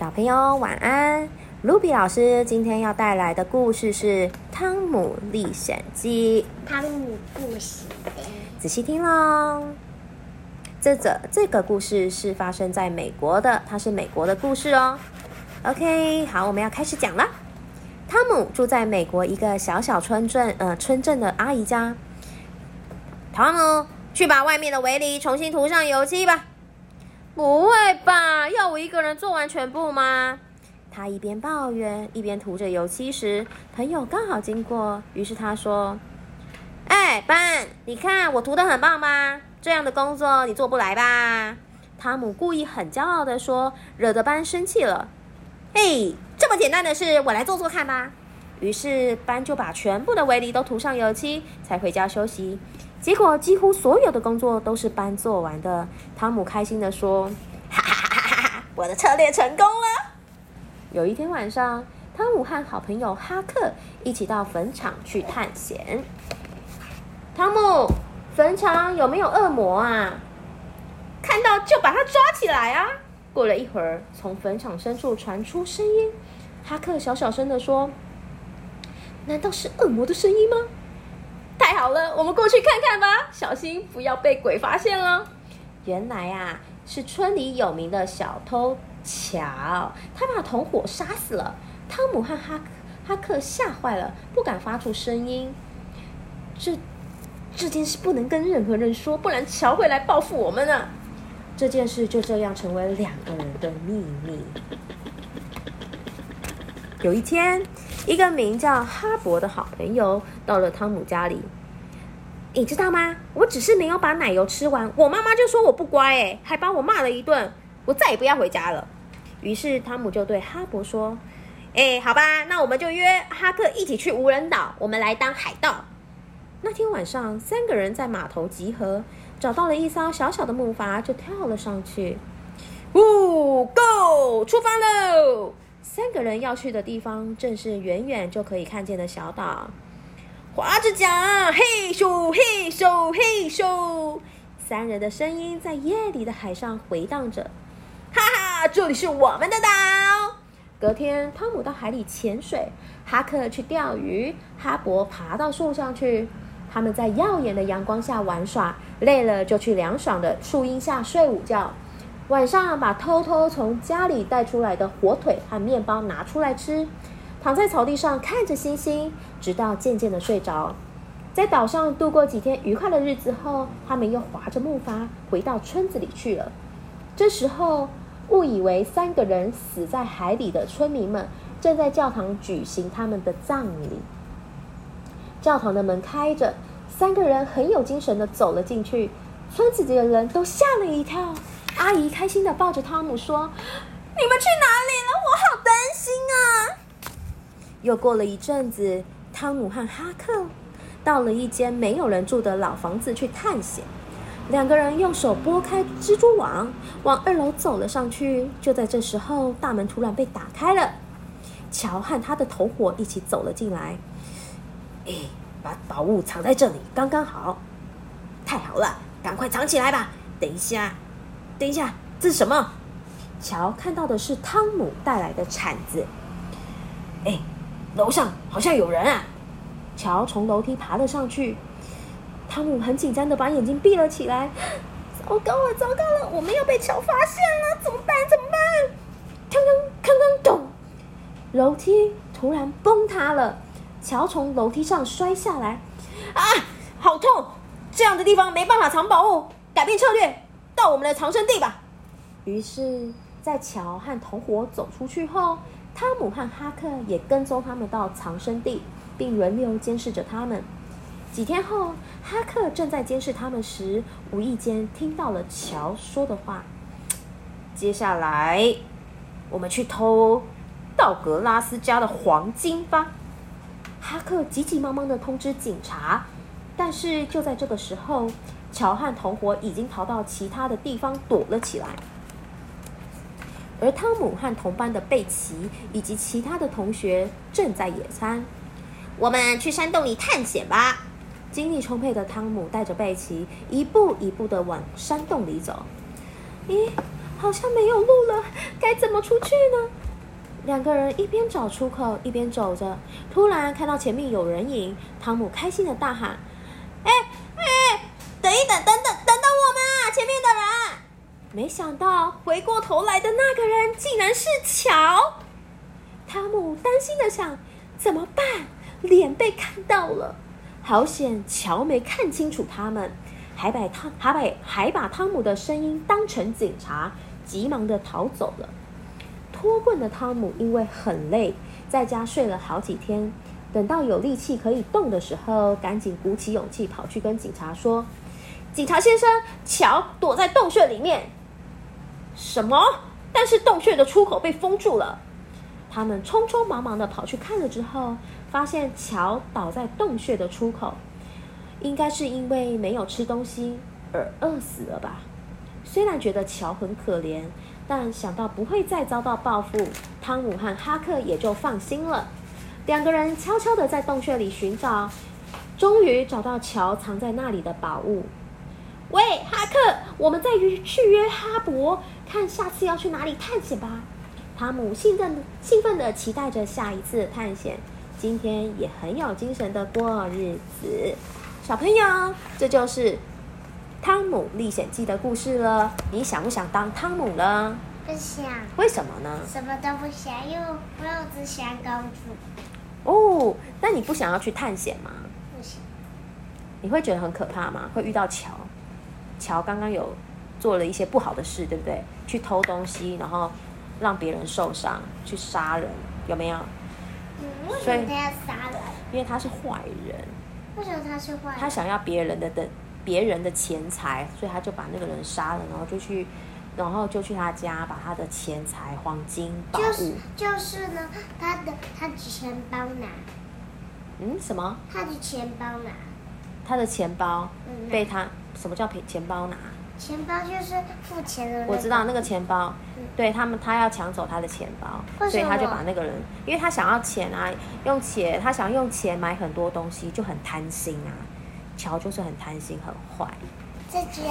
小朋友晚安。卢比老师今天要带来的故事是《汤姆历险记》。汤姆故事，仔细听喽。这则这个故事是发生在美国的，它是美国的故事哦。OK，好，我们要开始讲了。汤姆住在美国一个小小村镇，呃，村镇的阿姨家。汤姆，去把外面的围篱重新涂上油漆吧。不一个人做完全部吗？他一边抱怨，一边涂着油漆时，朋友刚好经过，于是他说：“哎，班，你看我涂的很棒吧？这样的工作你做不来吧？”汤姆故意很骄傲的说，惹得班生气了。嘿，这么简单的事，我来做做看吧。于是班就把全部的围篱都涂上油漆，才回家休息。结果几乎所有的工作都是班做完的。汤姆开心的说：“！我的策略成功了。”有一天晚上，汤姆和好朋友哈克一起到坟场去探险。汤姆，坟场有没有恶魔啊？看到就把他抓起来啊！过了一会儿，从坟场深处传出声音。哈克小小声的说：“难道是恶魔的声音吗？”太好了，我们过去看看吧，小心不要被鬼发现了。原来啊，是村里有名的小偷乔，他把同伙杀死了。汤姆和哈哈克吓坏了，不敢发出声音。这这件事不能跟任何人说，不然乔会来报复我们呢。这件事就这样成为两个人的秘密。有一天，一个名叫哈勃的好朋友到了汤姆家里。你知道吗？我只是没有把奶油吃完，我妈妈就说我不乖，哎，还把我骂了一顿。我再也不要回家了。于是汤姆就对哈勃说：“哎，好吧，那我们就约哈克一起去无人岛，我们来当海盗。”那天晚上，三个人在码头集合，找到了一艘小小的木筏，就跳了上去。呜，Go，出发喽！三个人要去的地方，正是远远就可以看见的小岛。划着桨，嘿咻嘿咻嘿咻，三人的声音在夜里的海上回荡着。哈哈，这里是我们的岛。隔天，汤姆到海里潜水，哈克去钓鱼，哈勃爬到树上去。他们在耀眼的阳光下玩耍，累了就去凉爽的树荫下睡午觉。晚上把偷偷从家里带出来的火腿和面包拿出来吃，躺在草地上看着星星，直到渐渐的睡着。在岛上度过几天愉快的日子后，他们又划着木筏回到村子里去了。这时候，误以为三个人死在海里的村民们正在教堂举行他们的葬礼。教堂的门开着，三个人很有精神的走了进去，村子里的人都吓了一跳。阿姨开心的抱着汤姆说：“你们去哪里了？我好担心啊！”又过了一阵子，汤姆和哈克到了一间没有人住的老房子去探险。两个人用手拨开蜘蛛网，往二楼走了上去。就在这时候，大门突然被打开了，乔和他的同伙一起走了进来。哎，把宝物藏在这里，刚刚好。太好了，赶快藏起来吧。等一下。等一下，这是什么？乔看到的是汤姆带来的铲子。哎，楼上好像有人啊！乔从楼梯爬了上去。汤姆很紧张的把眼睛闭了起来。糟糕了，糟糕了，我们要被乔发现了！怎么办？怎么办？锵锵锵锵咚！楼梯突然崩塌了，乔从楼梯上摔下来。啊，好痛！这样的地方没办法藏宝物，改变策略。到我们的藏身地吧。于是，在乔和同伙走出去后，汤姆和哈克也跟踪他们到藏身地，并轮流监视着他们。几天后，哈克正在监视他们时，无意间听到了乔说的话：“接下来，我们去偷道格拉斯家的黄金吧。”哈克急急忙忙的通知警察，但是就在这个时候。乔和同伙已经逃到其他的地方躲了起来，而汤姆和同班的贝奇以及其他的同学正在野餐。我们去山洞里探险吧！精力充沛的汤姆带着贝奇一步一步的往山洞里走。咦，好像没有路了，该怎么出去呢？两个人一边找出口，一边走着。突然看到前面有人影，汤姆开心的大喊：“哎哎，等一等，等等，等等我们啊！前面的人！”没想到回过头来的那个人竟然是乔。汤姆担心的想：怎么办？脸被看到了，好险！乔没看清楚他们，还把汤还把还把汤姆的声音当成警察，急忙的逃走了。脱棍的汤姆因为很累，在家睡了好几天。等到有力气可以动的时候，赶紧鼓起勇气跑去跟警察说：“警察先生，乔躲在洞穴里面。”什么？但是洞穴的出口被封住了。他们匆匆忙忙的跑去看了之后，发现乔倒在洞穴的出口，应该是因为没有吃东西而饿死了吧。虽然觉得乔很可怜。但想到不会再遭到报复，汤姆和哈克也就放心了。两个人悄悄的在洞穴里寻找，终于找到乔藏在那里的宝物。喂，哈克，我们在约去约哈勃，看下次要去哪里探险吧。汤姆兴奋兴奋地期待着下一次探险，今天也很有精神的过日子。小朋友，这就是。《汤姆历险记》的故事了，你想不想当汤姆呢？不想。为什么呢？什么都不想，因为我只想公主。哦，那你不想要去探险吗？不想。你会觉得很可怕吗？会遇到乔？乔刚刚有做了一些不好的事，对不对？去偷东西，然后让别人受伤，去杀人，有没有？嗯，为什么他要杀人？因为他是坏人。为什么他是坏人？他想要别人的的。别人的钱财，所以他就把那个人杀了，然后就去，然后就去他家把他的钱财、黄金、宝物，就是呢，他的他的钱包拿，嗯，什么？他的钱包拿，他的钱包被他什么叫赔钱包拿？钱包就是付钱的。我知道那个钱包，对他们，他要抢走他的钱包，所以他就把那个人，因为他想要钱啊，用钱，他想用钱买很多东西，就很贪心啊。乔就是很贪心，很坏。再见。